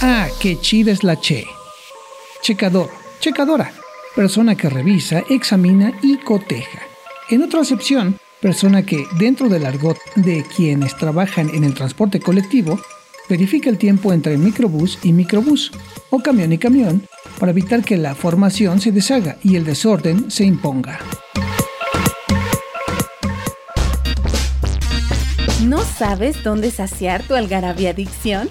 Ah, qué chida es la Che. Checador, checadora, persona que revisa, examina y coteja. En otra acepción, persona que, dentro del argot de quienes trabajan en el transporte colectivo, verifica el tiempo entre microbús y microbús, o camión y camión, para evitar que la formación se deshaga y el desorden se imponga. ¿No sabes dónde saciar tu algarabía adicción?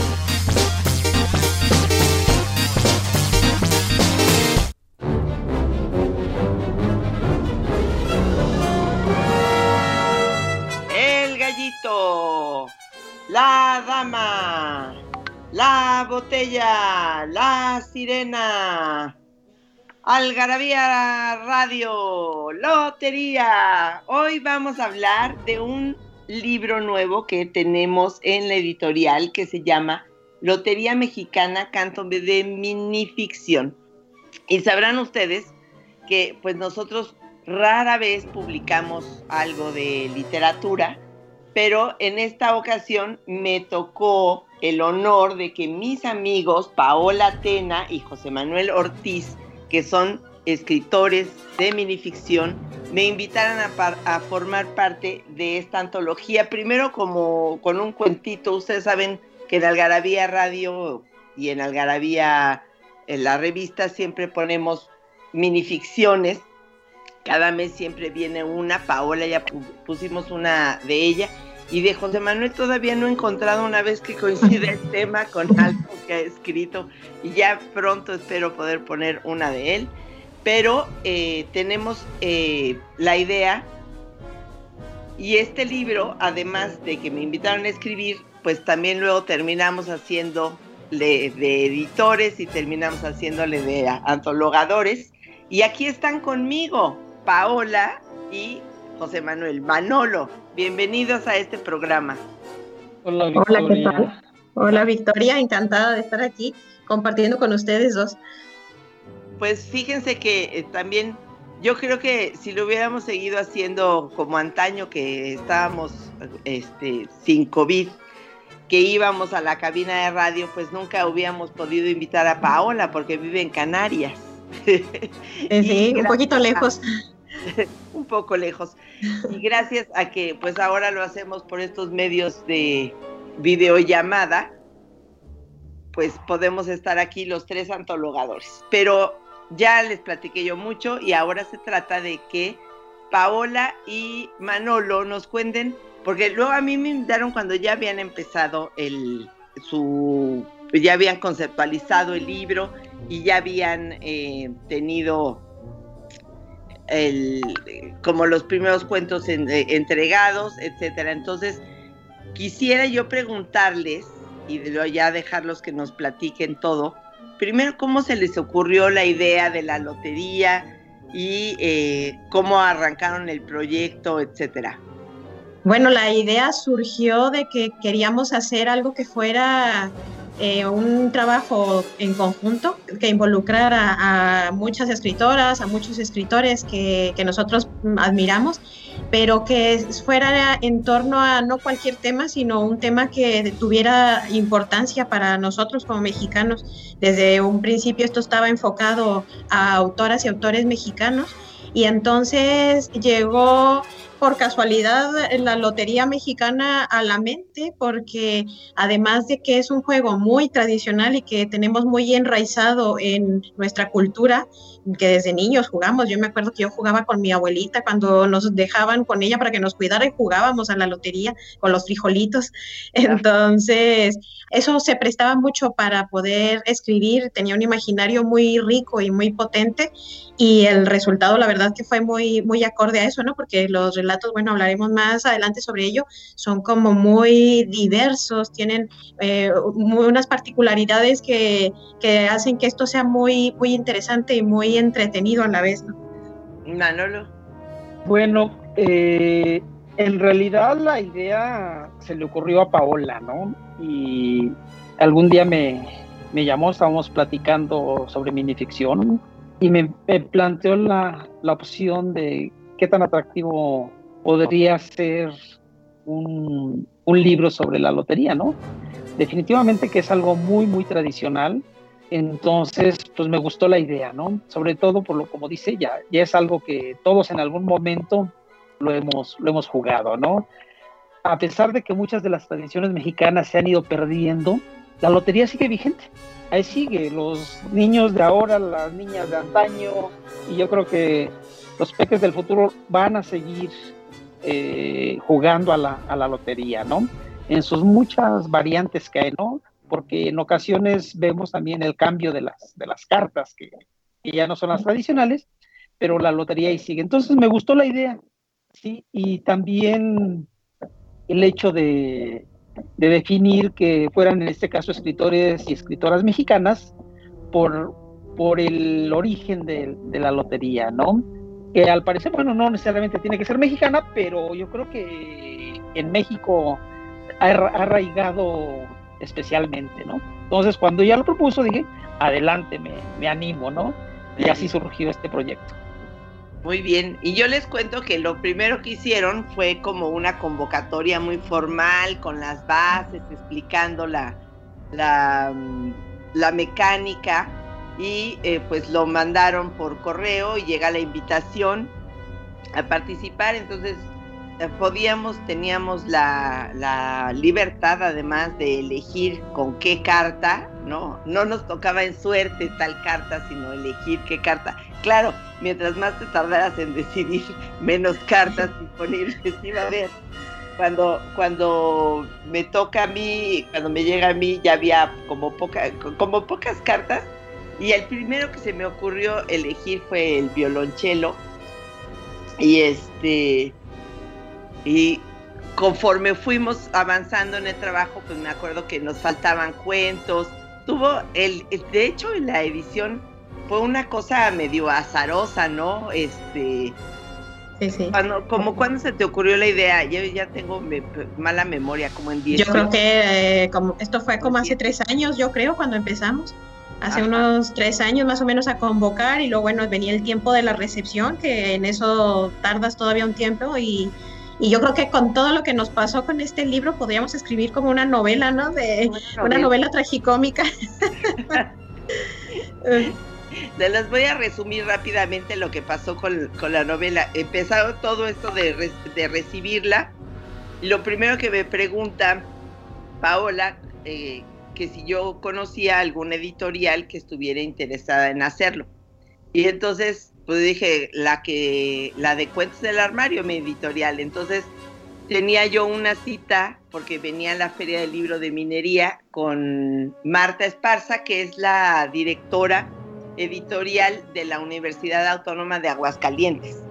la dama, la botella, la sirena, Algarabía Radio, Lotería. Hoy vamos a hablar de un libro nuevo que tenemos en la editorial que se llama Lotería Mexicana Canto de Minificción. Y sabrán ustedes que pues nosotros rara vez publicamos algo de literatura, pero en esta ocasión me tocó el honor de que mis amigos Paola Tena y José Manuel Ortiz, que son escritores de minificción, me invitaran a, a, formar parte de esta antología, primero como con un cuentito, ustedes saben que en Algarabía Radio y en Algarabía, en la revista, siempre ponemos minificciones cada mes siempre viene una, Paola ya pusimos una de ella, y de José Manuel todavía no he encontrado una vez que coincide el tema con algo que ha escrito, y ya pronto espero poder poner una de él. Pero eh, tenemos eh, la idea, y este libro, además de que me invitaron a escribir, pues también luego terminamos haciendo de, de editores y terminamos haciéndole de antologadores. Y aquí están conmigo, Paola y José Manuel Manolo. Bienvenidos a este programa. Hola, Victoria. Hola, ¿qué tal? Hola, Victoria, encantada de estar aquí compartiendo con ustedes dos. Pues fíjense que eh, también yo creo que si lo hubiéramos seguido haciendo como antaño que estábamos este, sin COVID, que íbamos a la cabina de radio, pues nunca hubiéramos podido invitar a Paola porque vive en Canarias. Sí, un poquito lejos. un poco lejos. Y gracias a que pues ahora lo hacemos por estos medios de videollamada, pues podemos estar aquí los tres antologadores. Pero ya les platiqué yo mucho y ahora se trata de que Paola y Manolo nos cuenten, porque luego a mí me invitaron cuando ya habían empezado el su ya habían conceptualizado el libro y ya habían eh, tenido el, como los primeros cuentos en, eh, entregados, etcétera. Entonces, quisiera yo preguntarles, y luego ya dejarlos que nos platiquen todo, primero, ¿cómo se les ocurrió la idea de la lotería y eh, cómo arrancaron el proyecto, etcétera? Bueno, la idea surgió de que queríamos hacer algo que fuera eh, un trabajo en conjunto que involucrara a muchas escritoras, a muchos escritores que, que, nosotros admiramos, pero que fuera en torno a no cualquier tema, sino un tema que tuviera importancia para nosotros como mexicanos. Desde un principio esto estaba enfocado a autoras y autores mexicanos y entonces llegó por casualidad la Lotería Mexicana a la mente porque además de que es un juego muy tradicional y que tenemos muy enraizado en nuestra cultura, que desde niños jugamos. Yo me acuerdo que yo jugaba con mi abuelita cuando nos dejaban con ella para que nos cuidara y jugábamos a la lotería con los frijolitos. Entonces, eso se prestaba mucho para poder escribir, tenía un imaginario muy rico y muy potente y el resultado la verdad que fue muy muy acorde a eso, ¿no? Porque los relatos, bueno, hablaremos más adelante sobre ello, son como muy diversos, tienen eh, unas particularidades que, que hacen que esto sea muy muy interesante y muy entretenido a la vez, ¿no? Manolo. Bueno, eh, en realidad la idea se le ocurrió a Paola, ¿no? Y algún día me, me llamó, estábamos platicando sobre minificción y me, planteó la, la, opción de qué tan atractivo podría ser un, un libro sobre la lotería, ¿no? Definitivamente que es algo muy, muy tradicional entonces, pues me gustó la idea, ¿no? Sobre todo por lo como dice ella, ya es algo que todos en algún momento lo hemos, lo hemos jugado, ¿no? A pesar de que muchas de las tradiciones mexicanas se han ido perdiendo, la lotería sigue vigente. Ahí sigue, los niños de ahora, las niñas de antaño, y yo creo que los peques del futuro van a seguir eh, jugando a la, a la lotería, ¿no? En sus muchas variantes que hay, ¿no? porque en ocasiones vemos también el cambio de las, de las cartas, que, ya no son las tradicionales, pero la lotería ahí sigue. Entonces me gustó la idea, ¿sí? Y también el hecho de, definir que fueran en este caso escritores y escritoras mexicanas por, por el origen de, la lotería, ¿no? Que al parecer, bueno, no necesariamente tiene que ser mexicana, pero yo creo que en México ha arraigado especialmente, ¿no? Entonces, cuando ya lo propuso, dije, adelante, me, me animo, ¿no? Y así surgió este proyecto. Muy bien, y yo les cuento que lo primero que hicieron fue como una convocatoria muy formal, con las bases, explicando la, la, la mecánica, y eh, pues lo mandaron por correo y llega la invitación a participar, entonces eh, podíamos, teníamos la, libertad además de elegir con qué carta, ¿no? No nos tocaba en suerte tal carta, sino elegir qué carta. Claro, mientras más te tardaras en decidir, menos cartas disponibles iba a haber. Cuando, cuando me toca a mí, cuando me llega a mí, ya había como, poca, como pocas cartas. Y el primero que se me ocurrió elegir fue el violonchelo. Y este, y conforme fuimos avanzando en el trabajo, pues me acuerdo que nos faltaban cuentos. Tuvo el, de hecho, en la edición fue una cosa medio azarosa, ¿no? Este. Sí, sí. Cuando, como cuando se te ocurrió la idea, yo ya tengo mala memoria, como en 10 Yo creo que eh, como, esto fue como hace tres años, yo creo, cuando empezamos hace unos tres años más o menos a convocar y luego bueno venía el tiempo de la recepción que en eso tardas todavía un tiempo y y yo creo que con todo lo que nos pasó con este libro podríamos escribir como una novela, ¿no? De una novela, tragicómica. Se les voy a resumir rápidamente lo que pasó con, la novela. Empezado todo esto de, de, recibirla. Lo primero que me pregunta Paola, eh, que si yo conocía algún editorial que estuviera interesada en hacerlo. Y entonces pues dije, la que, la de Cuentos del Armario, mi editorial. Entonces tenía yo una cita, porque venía a la Feria del Libro de Minería con Marta Esparza, que es la directora editorial de la Universidad Autónoma de Aguascalientes.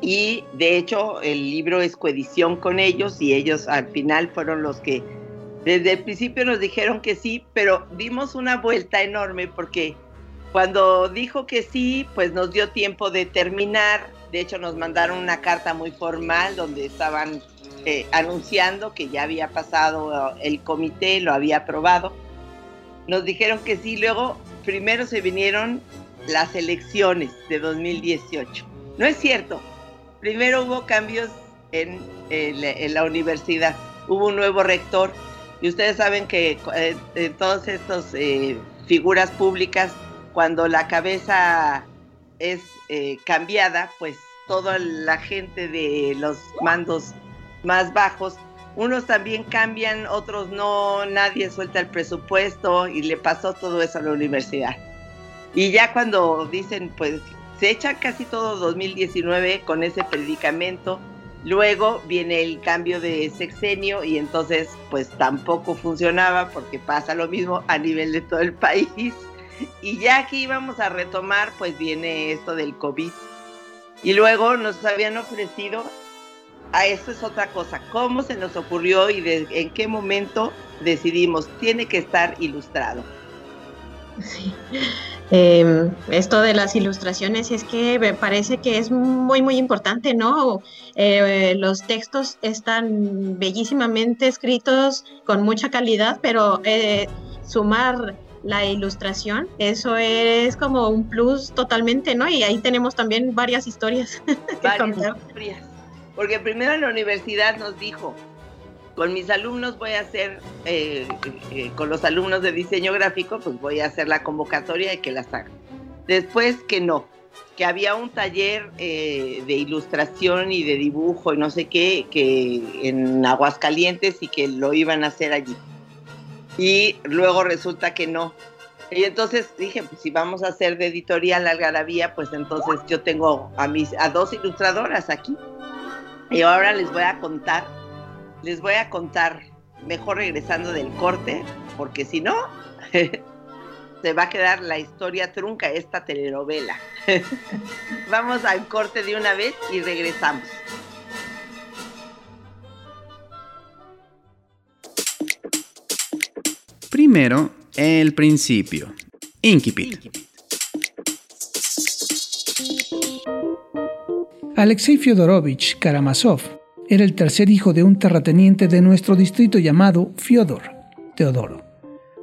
Y de hecho el libro es coedición con ellos y ellos al final fueron los que desde el principio nos dijeron que sí, pero dimos una vuelta enorme porque cuando dijo que sí, pues nos dio tiempo de terminar. De hecho, nos mandaron una carta muy formal donde estaban eh, anunciando que ya había pasado el comité, lo había aprobado. Nos dijeron que sí, luego primero se vinieron las elecciones de 2018. No es cierto. Primero hubo cambios en, la universidad. Hubo un nuevo rector y ustedes saben que eh, todas estas eh, figuras públicas cuando la cabeza es eh, cambiada, pues toda la gente de los mandos más bajos, unos también cambian, otros no, nadie suelta el presupuesto y le pasó todo eso a la universidad. Y ya cuando dicen, pues se echa casi todo 2019 con ese predicamento, luego viene el cambio de sexenio y entonces pues tampoco funcionaba porque pasa lo mismo a nivel de todo el país. Y ya aquí íbamos a retomar, pues viene esto del COVID. Y luego nos habían ofrecido, a esto es otra cosa, cómo se nos ocurrió y en qué momento decidimos, tiene que estar ilustrado. Sí. Em, esto de las ilustraciones es que me parece que es muy, muy importante, ¿no? Eh, los textos están bellísimamente escritos, con mucha calidad, pero eh, sumar la ilustración, eso es como un plus totalmente, ¿no? Y ahí tenemos también varias historias. varias historias. Porque primero en la universidad nos dijo, con mis alumnos voy a hacer, eh, eh, con los alumnos de diseño gráfico, pues voy a hacer la convocatoria y que las hagan. Después que no, que había un taller eh, de ilustración y de dibujo y no sé qué, que en Aguascalientes y que lo iban a hacer allí. Y luego resulta que no. Y entonces dije, pues si vamos a hacer de editorial Algarabía, pues entonces yo tengo a mis a dos ilustradoras aquí. Y ahora les voy a contar les voy a contar, mejor regresando del corte, porque si no, se va a quedar la historia trunca esta telenovela. Vamos al corte de una vez y regresamos. Primero, el principio. Inkipit. Alexei Fyodorovich Karamazov era el tercer hijo de un terrateniente de nuestro distrito llamado Fyodor, Teodoro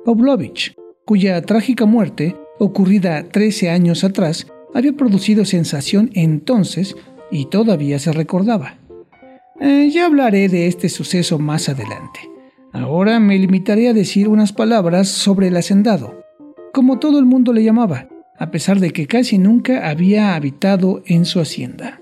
Pavlovich, cuya trágica muerte, ocurrida 13 años atrás, había producido sensación entonces y todavía se recordaba. Eh, ya hablaré de este suceso más adelante. Ahora me limitaré a decir unas palabras sobre el hacendado, como todo el mundo le llamaba, a pesar de que casi nunca había habitado en su hacienda.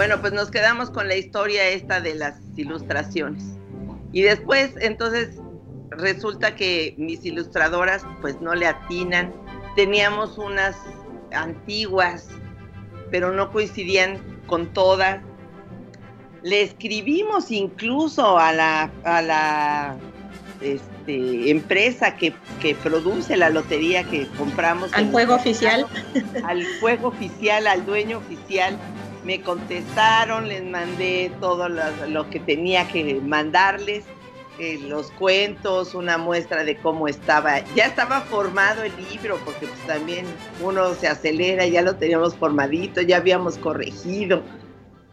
Bueno, pues nos quedamos con la historia esta de las ilustraciones. Y después, entonces, resulta que mis ilustradoras pues no le atinan. Teníamos unas antiguas, pero no coincidían con todas. Le escribimos incluso a la, a la este, empresa que, que, produce la lotería que compramos. Al juego oficial. Al juego oficial, al dueño oficial me contestaron, les mandé todo lo, que tenía que mandarles, eh, los cuentos, una muestra de cómo estaba. Ya estaba formado el libro, porque pues también uno se acelera, ya lo teníamos formadito, ya habíamos corregido.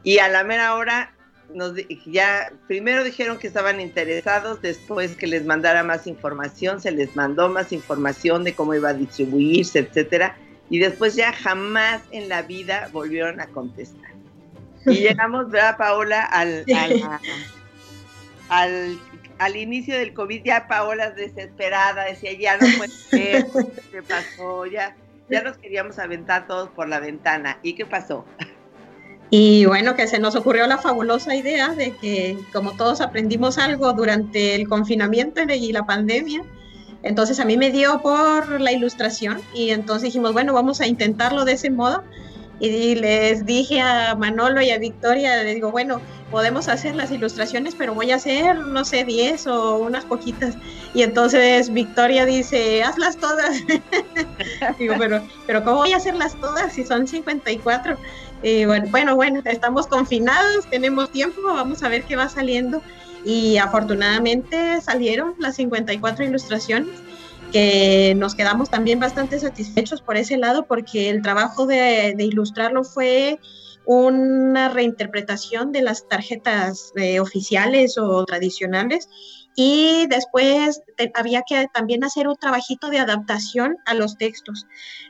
Y a la mera hora, nos, ya primero dijeron que estaban interesados, después que les mandara más información, se les mandó más información de cómo iba a distribuirse, etcétera y después ya jamás en la vida volvieron a contestar. Y llegamos, ¿verdad, Paola? Al, al, al, inicio del COVID, ya Paola desesperada, decía, ya no puede ser, ¿qué pasó? Ya, ya nos queríamos aventar todos por la ventana. ¿Y qué pasó? Y bueno, que se nos ocurrió la fabulosa idea de que como todos aprendimos algo durante el confinamiento y la pandemia, entonces a mí me dio por la ilustración y entonces dijimos, bueno, vamos a intentarlo de ese modo. Y les dije a Manolo y a Victoria, les digo, bueno, podemos hacer las ilustraciones, pero voy a hacer, no sé, 10 o unas poquitas. Y entonces Victoria dice, hazlas todas. digo, pero, pero ¿cómo voy a hacerlas todas si son 54? Y bueno, bueno, bueno, estamos confinados, tenemos tiempo, vamos a ver qué va saliendo y afortunadamente salieron las 54 ilustraciones que nos quedamos también bastante satisfechos por ese lado porque el trabajo de, ilustrarlo fue una reinterpretación de las tarjetas eh, oficiales o tradicionales y después había que también hacer un trabajito de adaptación a los textos,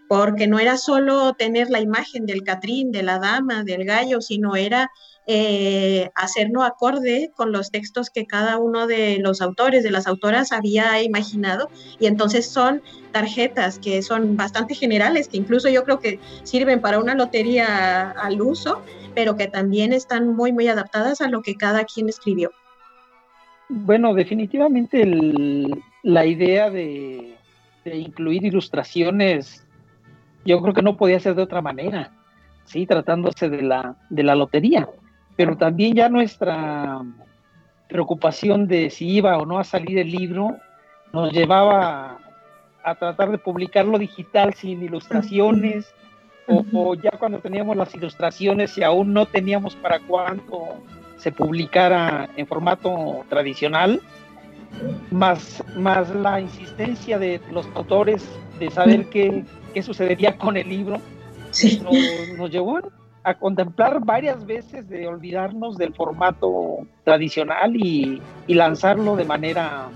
porque no era solo tener la imagen del Catrín, de la dama, del gallo, sino era eh, hacerlo acorde con los textos que cada uno de los autores, de las autoras había imaginado. Y entonces son tarjetas que son bastante generales, que incluso yo creo que sirven para una lotería al uso, pero que también están muy, muy adaptadas a lo que cada quien escribió. Bueno, definitivamente la idea de, incluir ilustraciones, yo creo que no podía ser de otra manera, sí, tratándose de la, de la lotería, pero también ya nuestra preocupación de si iba o no a salir el libro nos llevaba a, tratar de publicarlo digital sin ilustraciones, o, o, ya cuando teníamos las ilustraciones y aún no teníamos para cuánto se publicara en formato tradicional, más, más la insistencia de los autores de saber qué, qué sucedería con el libro, nos, llevó a contemplar varias veces de olvidarnos del formato tradicional y, y lanzarlo de manera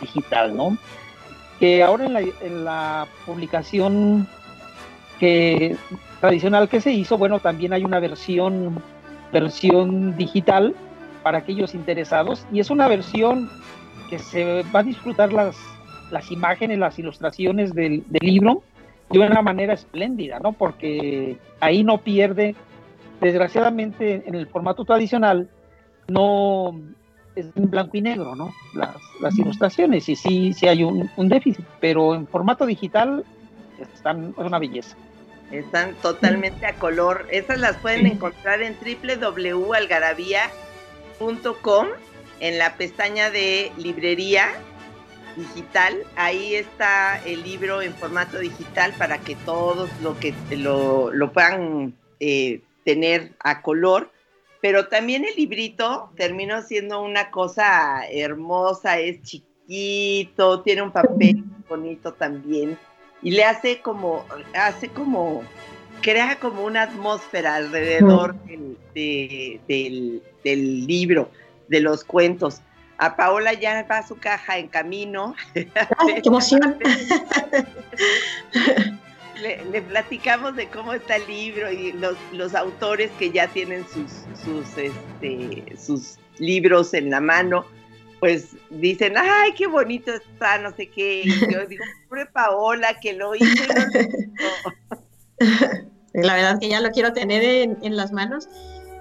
digital, ¿no? Que ahora en la, en la publicación que, tradicional que se hizo, bueno, también hay una versión versión digital para aquellos interesados y es una versión que se va a disfrutar las, las imágenes, las ilustraciones del, libro de una manera espléndida, ¿no? Porque ahí no pierde, desgraciadamente en el formato tradicional, no es en blanco y negro, ¿no? Las, las ilustraciones y sí, sí hay un, un déficit, pero en formato digital están, es una belleza. Están totalmente a color. Esas las pueden encontrar en www.algarabía.com en la pestaña de librería digital. Ahí está el libro en formato digital para que todos lo que lo, puedan eh, tener a color. Pero también el librito terminó siendo una cosa hermosa, es chiquito, tiene un papel bonito también y le hace como, hace como, crea como una atmósfera alrededor del, del, libro, de los cuentos. A Paola ya va a su caja en camino. ¡Ay, qué emoción! Le, platicamos de cómo está el libro y los, los autores que ya tienen sus, sus, este, sus libros en la mano pues dicen, ay, qué bonito está, no sé qué. Y yo digo, pobre Paola, que lo hizo. La verdad que ya lo quiero tener en, las manos,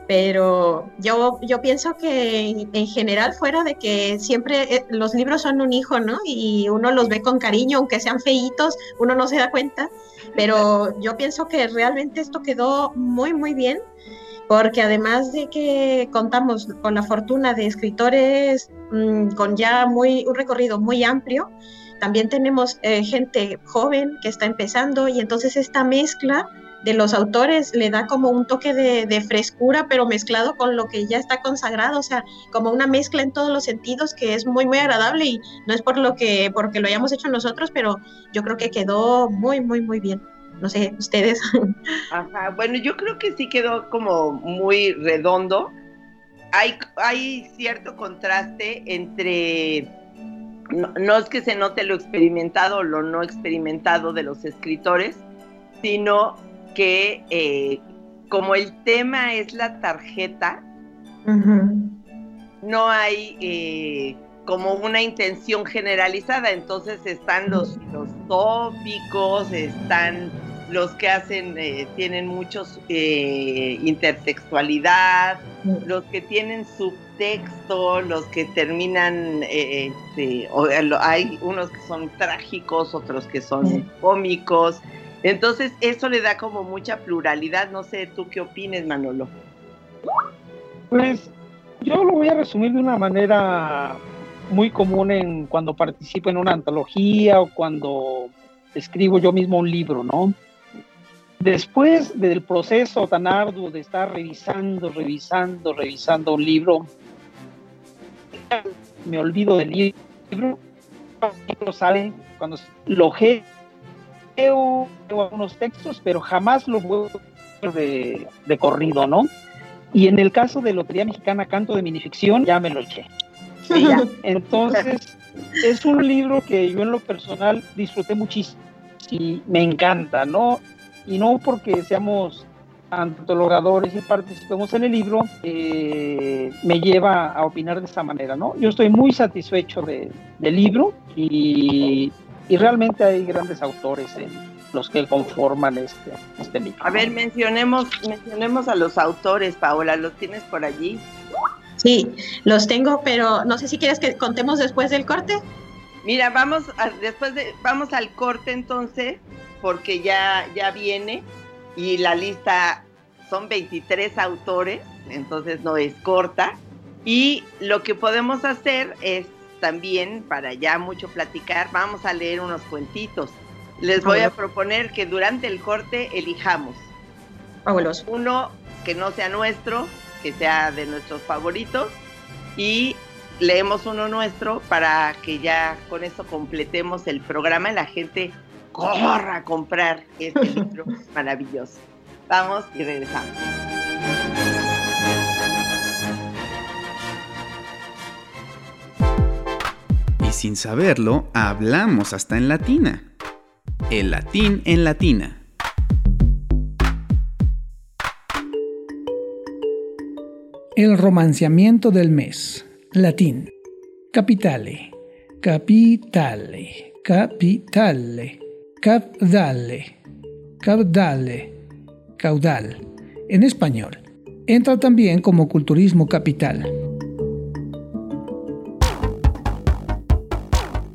pero yo, yo pienso que en, general, fuera de que siempre eh, los libros son un hijo, ¿no? Y uno los ve con cariño, aunque sean feitos, uno no se da cuenta, pero yo pienso que realmente esto quedó muy, muy bien porque además de que contamos con la fortuna de escritores mm, con ya muy, un recorrido muy amplio, también tenemos eh, gente joven que está empezando y entonces esta mezcla de los autores le da como un toque de, frescura, pero mezclado con lo que ya está consagrado, o sea, como una mezcla en todos los sentidos que es muy, muy agradable y no es por lo que, porque lo hayamos hecho nosotros, pero yo creo que quedó muy, muy, muy bien no sé, ustedes. Ajá, bueno, yo creo que sí quedó como muy redondo. Hay, hay cierto contraste entre, no, es que se note lo experimentado o lo no experimentado de los escritores, sino que eh, como el tema es la tarjeta, no hay eh, como una intención generalizada, entonces están los, los tópicos, están los que hacen, eh, tienen muchos eh, intertextualidad, los que tienen subtexto, los que terminan, eh, este, hay unos que son trágicos, otros que son cómicos. Entonces eso le da como mucha pluralidad. No sé, ¿tú qué opines, Manolo? Pues yo lo voy a resumir de una manera muy común en cuando participo en una antología o cuando escribo yo mismo un libro, ¿no? Después del proceso tan arduo de estar revisando, revisando, revisando un libro, me olvido del libro, lo sale cuando lo leo, leo algunos textos, pero jamás lo vuelvo de, de corrido, ¿no? Y en el caso de Lotería Mexicana Canto de Minificción, ya me lo eché. Entonces, es un libro que yo en lo personal disfruté muchísimo y me encanta, ¿no? Y no porque seamos antologadores y participemos en el libro, eh, me lleva a opinar de esta manera, ¿no? Yo estoy muy satisfecho de, del libro y, y, realmente hay grandes autores en los que conforman este, este libro. A ver, mencionemos, mencionemos a los autores, Paola, ¿los tienes por allí? Sí, los tengo, pero no sé si quieres que contemos después del corte. Mira, vamos a, después de, vamos al corte entonces, porque ya, ya viene y la lista son 23 autores, entonces no es corta. Y lo que podemos hacer es también, para ya mucho platicar, vamos a leer unos cuentitos. Les voy a proponer que durante el corte elijamos uno que no sea nuestro, que sea de nuestros favoritos, y leemos uno nuestro para que ya con eso completemos el programa y la gente corra a comprar este libro maravilloso. Vamos y regresamos. Sin saberlo, hablamos hasta en latina. El latín en latina. El romanciamiento del mes. Latín. Capitale. Capitale. Capitale. Caudale. Caudale. Caudal. En español. Entra también como culturismo capital.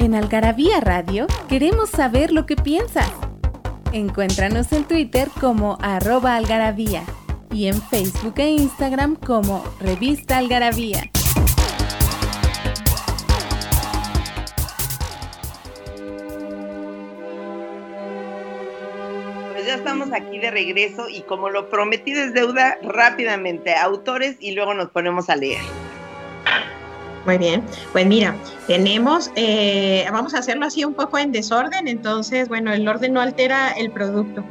En Algarabía Radio queremos saber lo que piensas. Encuéntranos en Twitter como arroba algarabía y en Facebook e Instagram como Revista Algarabía. Pues ya estamos aquí de regreso y como lo prometí es deuda, rápidamente autores y luego nos ponemos a leer. Muy bien, pues mira, tenemos, eh, vamos a hacerlo así un poco en desorden, entonces, bueno, el orden no altera el producto.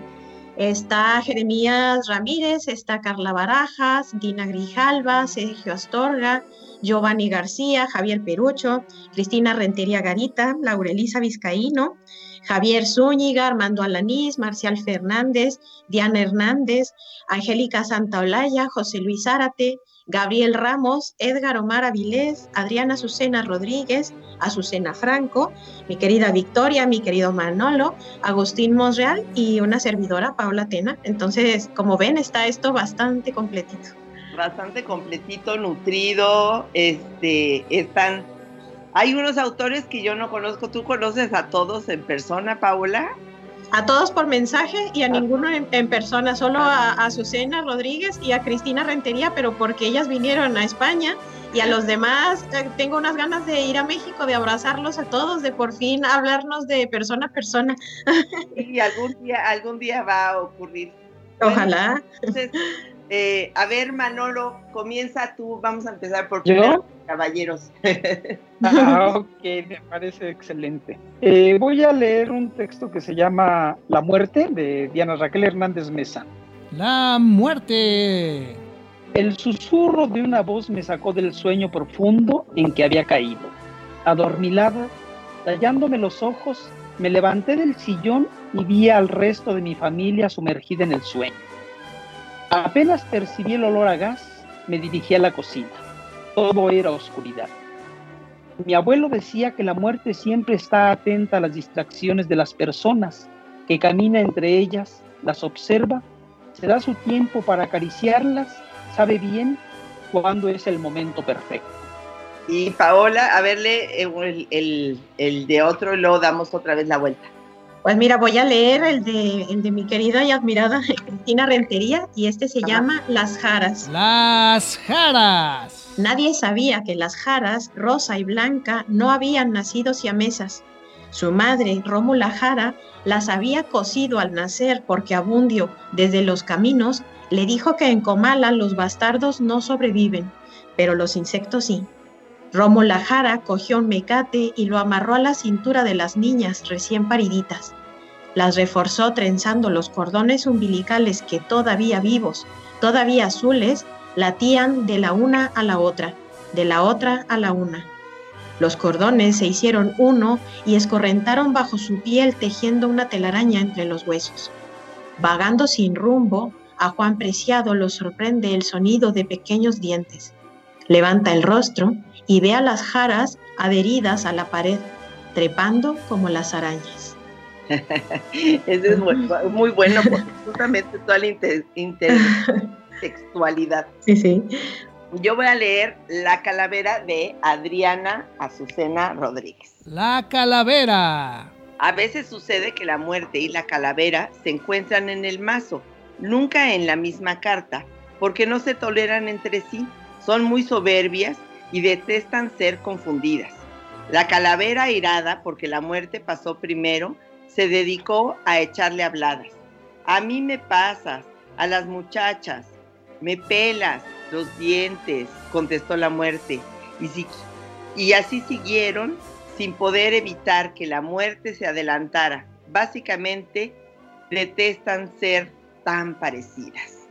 Está Jeremías Ramírez, está Carla Barajas, Dina Grijalva, Sergio Astorga, Giovanni García, Javier Perucho, Cristina Rentería Garita, Laurelisa Vizcaíno, Javier Zúñiga, Armando Alanís, Marcial Fernández, Diana Hernández, Angélica Santaolalla, José Luis Árate, Gabriel Ramos, Edgar Omar Avilés, Adriana Azucena Rodríguez, Azucena Franco, mi querida Victoria, mi querido Manolo, Agustín Monreal y una servidora, Paula Tena. Entonces, como ven, está esto bastante completito. Bastante completito, nutrido, este, están... Hay unos autores que yo no conozco, ¿tú conoces a todos en persona, Paula? A todos por mensaje y a ninguno en, persona, solo a, a Azucena Rodríguez y a Cristina Rentería, pero porque ellas vinieron a España y a los demás eh, tengo unas ganas de ir a México, de abrazarlos a todos, de por fin hablarnos de persona a persona. Y algún día, algún día va a ocurrir. Ojalá. Entonces, eh, a ver, Manolo, comienza tú, vamos a empezar por ¿Yo? caballeros. Ah, ok, me parece excelente. Eh, voy a leer un texto que se llama La muerte de Diana Raquel Hernández Mesa. La muerte. El susurro de una voz me sacó del sueño profundo en que había caído. Adormilada, tallándome los ojos, me levanté del sillón y vi al resto de mi familia sumergida en el sueño. Apenas percibí el olor a gas, me dirigí a la cocina. Todo era oscuridad. Mi abuelo decía que la muerte siempre está atenta a las distracciones de las personas, que camina entre ellas, las observa, se da su tiempo para acariciarlas, sabe bien cuándo es el momento perfecto. Y Paola, a verle el, el, el de otro luego damos otra vez la vuelta. Pues mira, voy a leer el de, el de mi querida y admirada Cristina Rentería y este se llama Las Jaras. Las Jaras. Nadie sabía que las Jaras, Rosa y Blanca, no habían nacido siamesas. Su madre, Rómula Jara, las había cosido al nacer porque Abundio, desde los caminos, le dijo que en Comala los bastardos no sobreviven, pero los insectos sí. Romo Lajara cogió un mecate y lo amarró a la cintura de las niñas recién pariditas. Las reforzó trenzando los cordones umbilicales que todavía vivos, todavía azules, latían de la una a la otra, de la otra a la una. Los cordones se hicieron uno y escorrentaron bajo su piel tejiendo una telaraña entre los huesos. Vagando sin rumbo, a Juan Preciado lo sorprende el sonido de pequeños dientes. Levanta el rostro y ve a las jaras adheridas a la pared, trepando como las arañas. Ese es muy, bueno porque justamente toda la intertextualidad. Sí, sí. Yo voy a leer La calavera de Adriana Azucena Rodríguez. La calavera. A veces sucede que la muerte y la calavera se encuentran en el mazo, nunca en la misma carta, porque no se toleran entre sí, son muy soberbias y detestan ser confundidas. La calavera irada, porque la muerte pasó primero, se dedicó a echarle habladas. A mí me pasas, a las muchachas, me pelas los dientes, contestó la muerte. Y, y así siguieron sin poder evitar que la muerte se adelantara. Básicamente, detestan ser tan parecidas.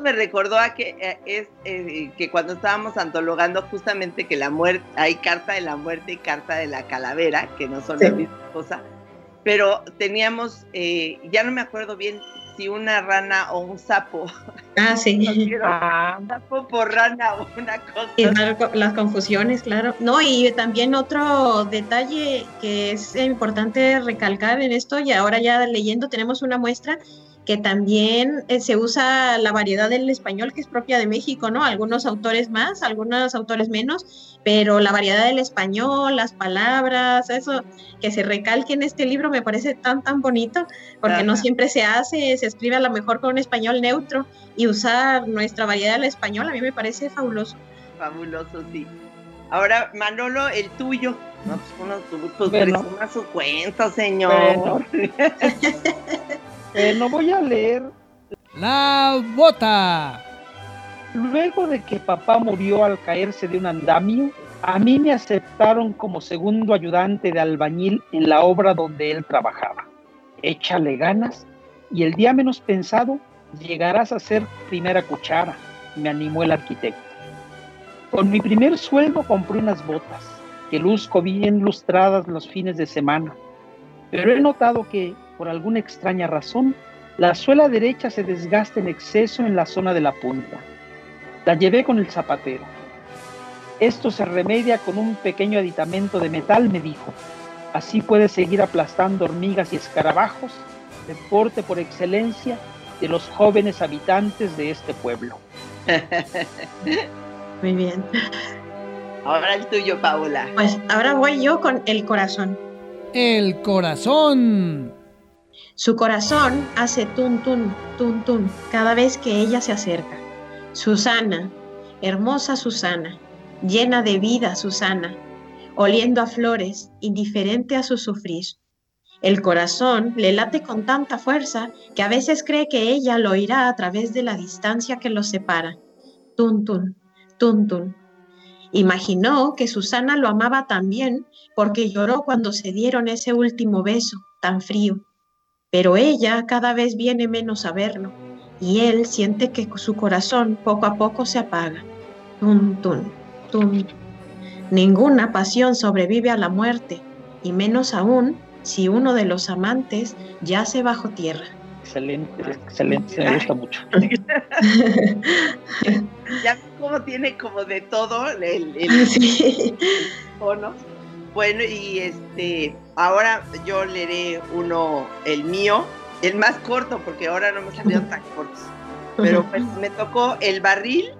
Me recordó a que eh, es eh, que cuando estábamos antologando justamente que la muerte hay carta de la muerte y carta de la calavera que no son la misma cosa pero teníamos eh, ya no me acuerdo bien si una rana o un sapo. Ah, sí. Ah. un sapo por rana o una cosa. Y las confusiones, claro. No, y también otro detalle que es importante recalcar en esto, y ahora ya leyendo tenemos una muestra que también eh, se usa la variedad del español que es propia de México, ¿no? Algunos autores más, algunos autores menos, pero la variedad del español, las palabras, eso que se recalque en este libro me parece tan, tan bonito, porque no siempre se hace, se escribe a lo mejor con un español neutro y usar nuestra variedad del español a mí me parece fabuloso. Fabuloso, sí. Ahora, Manolo, el tuyo. No, pues uno, pues, bueno. su cuento, señor. Eh, no voy a leer. La bota. Luego de que papá murió al caerse de un andamio, a mí me aceptaron como segundo ayudante de albañil en la obra donde él trabajaba. Échale ganas y el día menos pensado llegarás a ser primera cuchara, me animó el arquitecto. Con mi primer sueldo compré unas botas que luzco bien lustradas los fines de semana, pero he notado que por alguna extraña razón, la suela derecha se desgasta en exceso en la zona de la punta. La llevé con el zapatero. Esto se remedia con un pequeño aditamento de metal, me dijo. Así puedes seguir aplastando hormigas y escarabajos, deporte por excelencia de los jóvenes habitantes de este pueblo. Muy bien. Ahora el tuyo, Paula. Pues ahora voy yo con el corazón. El corazón. Su corazón hace tun tun, tun tun cada vez que ella se acerca. Susana, hermosa Susana, llena de vida Susana, oliendo a flores, indiferente a su sufrir. El corazón le late con tanta fuerza que a veces cree que ella lo oirá a través de la distancia que los separa. Tun tun, tun tun. Imaginó que Susana lo amaba también porque lloró cuando se dieron ese último beso tan frío pero ella cada vez viene menos a verlo y él siente que su corazón poco a poco se apaga. Tum, tum, tum. Ninguna pasión sobrevive a la muerte, y menos aún si uno de los amantes yace bajo tierra. Excelente, excelente, me gusta mucho. ya como tiene como de todo el, el, el, sí. Bueno, y este, ahora yo leeré uno, el mío, el más corto, porque ahora no me salieron tan cortos. Pero pues, me tocó el barril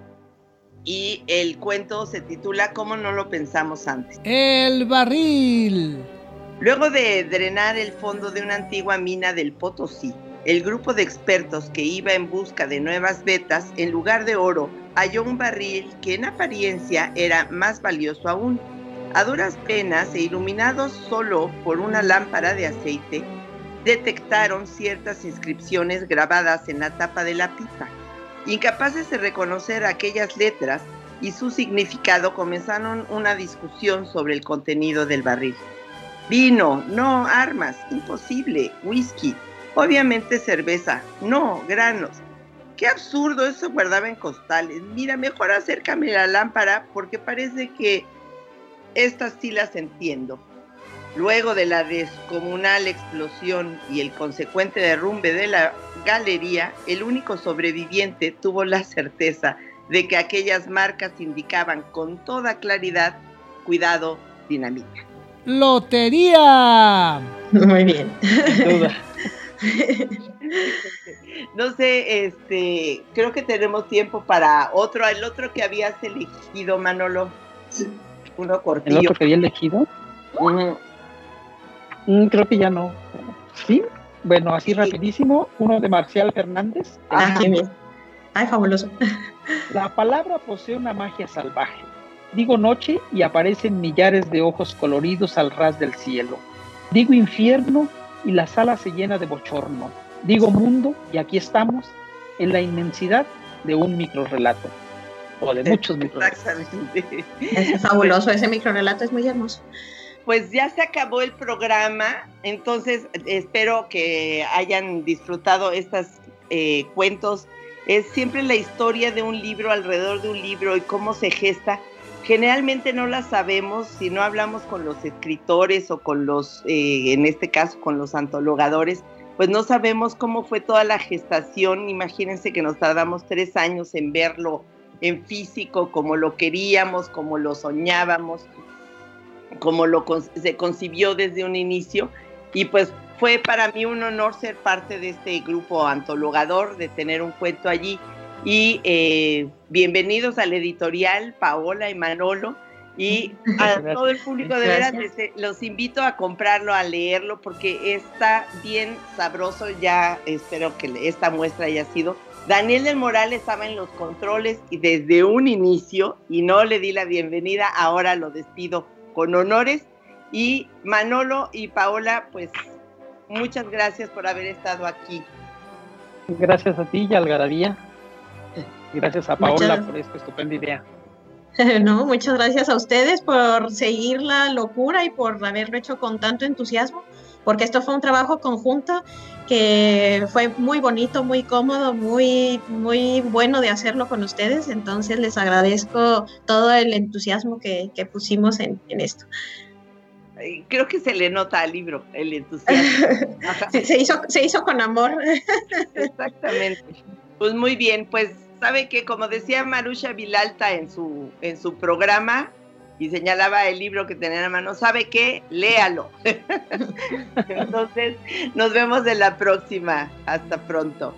y el cuento se titula ¿Cómo no lo pensamos antes? El barril. Luego de drenar el fondo de una antigua mina del Potosí, el grupo de expertos que iba en busca de nuevas vetas, en lugar de oro, halló un barril que en apariencia era más valioso aún a duras penas e iluminados solo por una lámpara de aceite, detectaron ciertas inscripciones grabadas en la tapa de la pipa. Incapaces de reconocer aquellas letras, y su significado comenzaron una discusión sobre el contenido del barril. Vino, no, armas, imposible, whisky, obviamente cerveza, no, granos. Qué absurdo, eso guardaba en costales. Mira, mejor acércame la lámpara porque parece que estas sí las entiendo. Luego de la descomunal explosión y el consecuente derrumbe de la galería, el único sobreviviente tuvo la certeza de que aquellas marcas indicaban con toda claridad, cuidado, dinamita. ¡Lotería! Muy bien. no sé, este, creo que tenemos tiempo para otro, el otro que habías elegido, Manolo. Uno cortillo. ¿El otro que había elegido? Mm, creo que ya no. ¿Sí? Bueno, así rapidísimo, uno de Marcial Fernández. Ah. Ay, fabuloso. La palabra posee una magia salvaje. Digo noche y aparecen millares de ojos coloridos al ras del cielo. Digo infierno y la sala se llena de bochorno. Digo mundo y aquí estamos en la inmensidad de un microrelato. O de muchos microrelatos. Exactamente. Es fabuloso, ese microrelato es muy hermoso pues ya se acabó el programa, entonces espero que hayan disfrutado estos eh, cuentos. Es siempre la historia de un libro alrededor de un libro y cómo se gesta. Generalmente no la sabemos si no hablamos con los escritores o con los, eh, en este caso, con los antologadores, pues no sabemos cómo fue toda la gestación. Imagínense que nos tardamos tres años en verlo en físico, como lo queríamos, como lo soñábamos como lo se concibió desde un inicio. Y pues fue para mí un honor ser parte de este grupo antologador, de tener un cuento allí. Y eh, bienvenidos al editorial Paola y Manolo. Y a todo el público de veras los invito a comprarlo, a leerlo porque está bien sabroso, ya espero que esta muestra haya sido. Daniel del Moral estaba en los controles y desde un inicio y no le di la bienvenida, ahora lo despido con honores. Y Manolo y Paola, pues muchas gracias por haber estado aquí. Gracias a ti y Algarabía. Gracias a Paola por esta estupenda idea. No, muchas gracias a ustedes por seguir la locura y por haberlo hecho con tanto entusiasmo, porque esto fue un trabajo conjunto que fue muy bonito, muy cómodo, muy, muy bueno de hacerlo con ustedes. Entonces les agradezco todo el entusiasmo que, pusimos en, esto. Creo que se le nota al libro el entusiasmo. se, hizo, se hizo con amor. Exactamente. Pues muy bien, pues sabe que como decía Marusha Vilalta en su, en su programa, y señalaba el libro que tenía en la mano, ¿sabe qué? Léalo. Entonces, nos vemos en la próxima. Hasta pronto.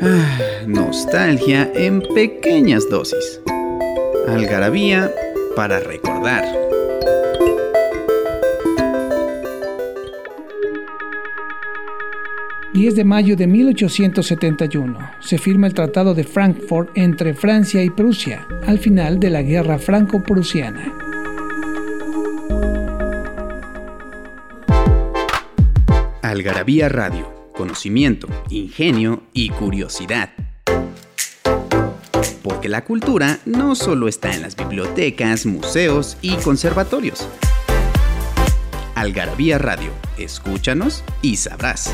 Ah, nostalgia en pequeñas dosis. Algarabía para recordar. 10 de mayo de 1871 se firma el Tratado de Frankfurt entre Francia y Prusia, al final de la Guerra Franco-Prusiana. Algarabía Radio, conocimiento, ingenio y curiosidad. Porque la cultura no solo está en las bibliotecas, museos y conservatorios. Algarabía Radio, escúchanos y sabrás.